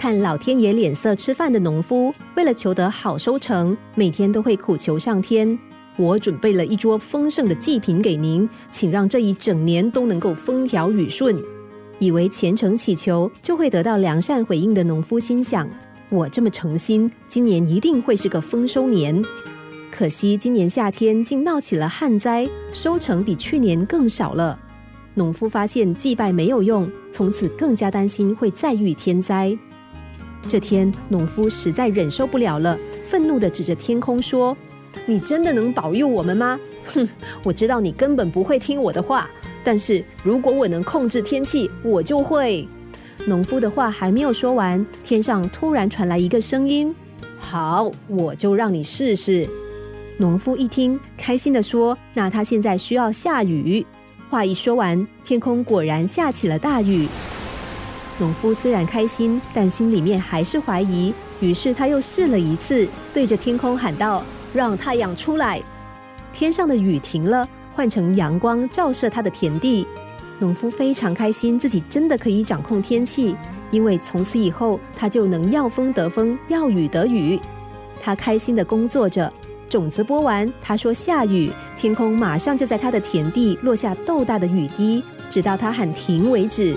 看老天爷脸色吃饭的农夫，为了求得好收成，每天都会苦求上天：“我准备了一桌丰盛的祭品给您，请让这一整年都能够风调雨顺。”以为虔诚祈求就会得到良善回应的农夫心想：“我这么诚心，今年一定会是个丰收年。”可惜今年夏天竟闹起了旱灾，收成比去年更少了。农夫发现祭拜没有用，从此更加担心会再遇天灾。这天，农夫实在忍受不了了，愤怒地指着天空说：“你真的能保佑我们吗？哼，我知道你根本不会听我的话。但是如果我能控制天气，我就会。”农夫的话还没有说完，天上突然传来一个声音：“好，我就让你试试。”农夫一听，开心地说：“那他现在需要下雨。”话一说完，天空果然下起了大雨。农夫虽然开心，但心里面还是怀疑。于是他又试了一次，对着天空喊道：“让太阳出来！”天上的雨停了，换成阳光照射他的田地。农夫非常开心，自己真的可以掌控天气，因为从此以后他就能要风得风，要雨得雨。他开心的工作着。种子播完，他说下雨，天空马上就在他的田地落下豆大的雨滴，直到他喊停为止。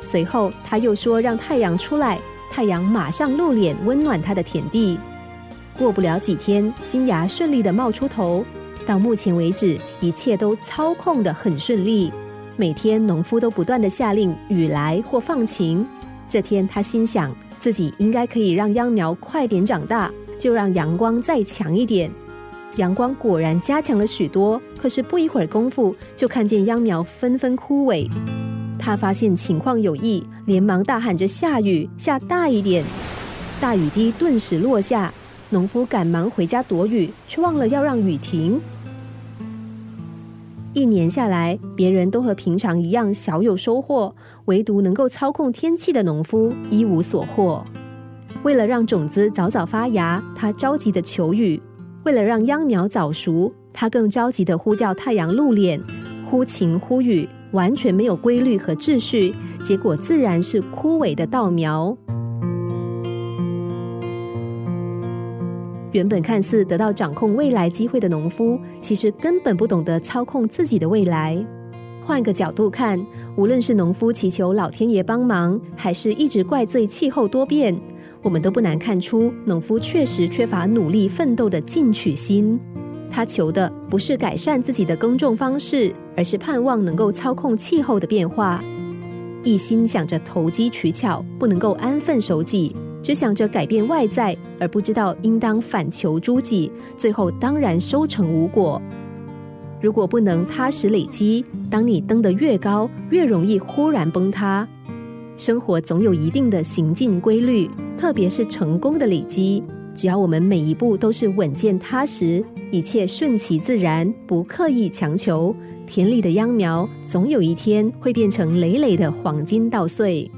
随后他又说让太阳出来，太阳马上露脸温暖他的田地。过不了几天，新芽顺利的冒出头。到目前为止，一切都操控的很顺利。每天农夫都不断的下令雨来或放晴。这天他心想，自己应该可以让秧苗快点长大。就让阳光再强一点，阳光果然加强了许多。可是不一会儿功夫，就看见秧苗纷纷枯萎。他发现情况有异，连忙大喊着：“下雨，下大一点！”大雨滴顿时落下，农夫赶忙回家躲雨，却忘了要让雨停。一年下来，别人都和平常一样小有收获，唯独能够操控天气的农夫一无所获。为了让种子早早发芽，他着急的求雨；为了让秧苗早熟，他更着急的呼叫太阳露脸，忽晴忽雨，完全没有规律和秩序，结果自然是枯萎的稻苗。原本看似得到掌控未来机会的农夫，其实根本不懂得操控自己的未来。换个角度看，无论是农夫祈求老天爷帮忙，还是一直怪罪气候多变。我们都不难看出，农夫确实缺乏努力奋斗的进取心。他求的不是改善自己的耕种方式，而是盼望能够操控气候的变化。一心想着投机取巧，不能够安分守己，只想着改变外在，而不知道应当反求诸己，最后当然收成无果。如果不能踏实累积，当你登得越高，越容易忽然崩塌。生活总有一定的行进规律，特别是成功的累积。只要我们每一步都是稳健踏实，一切顺其自然，不刻意强求，田里的秧苗总有一天会变成累累的黄金稻穗。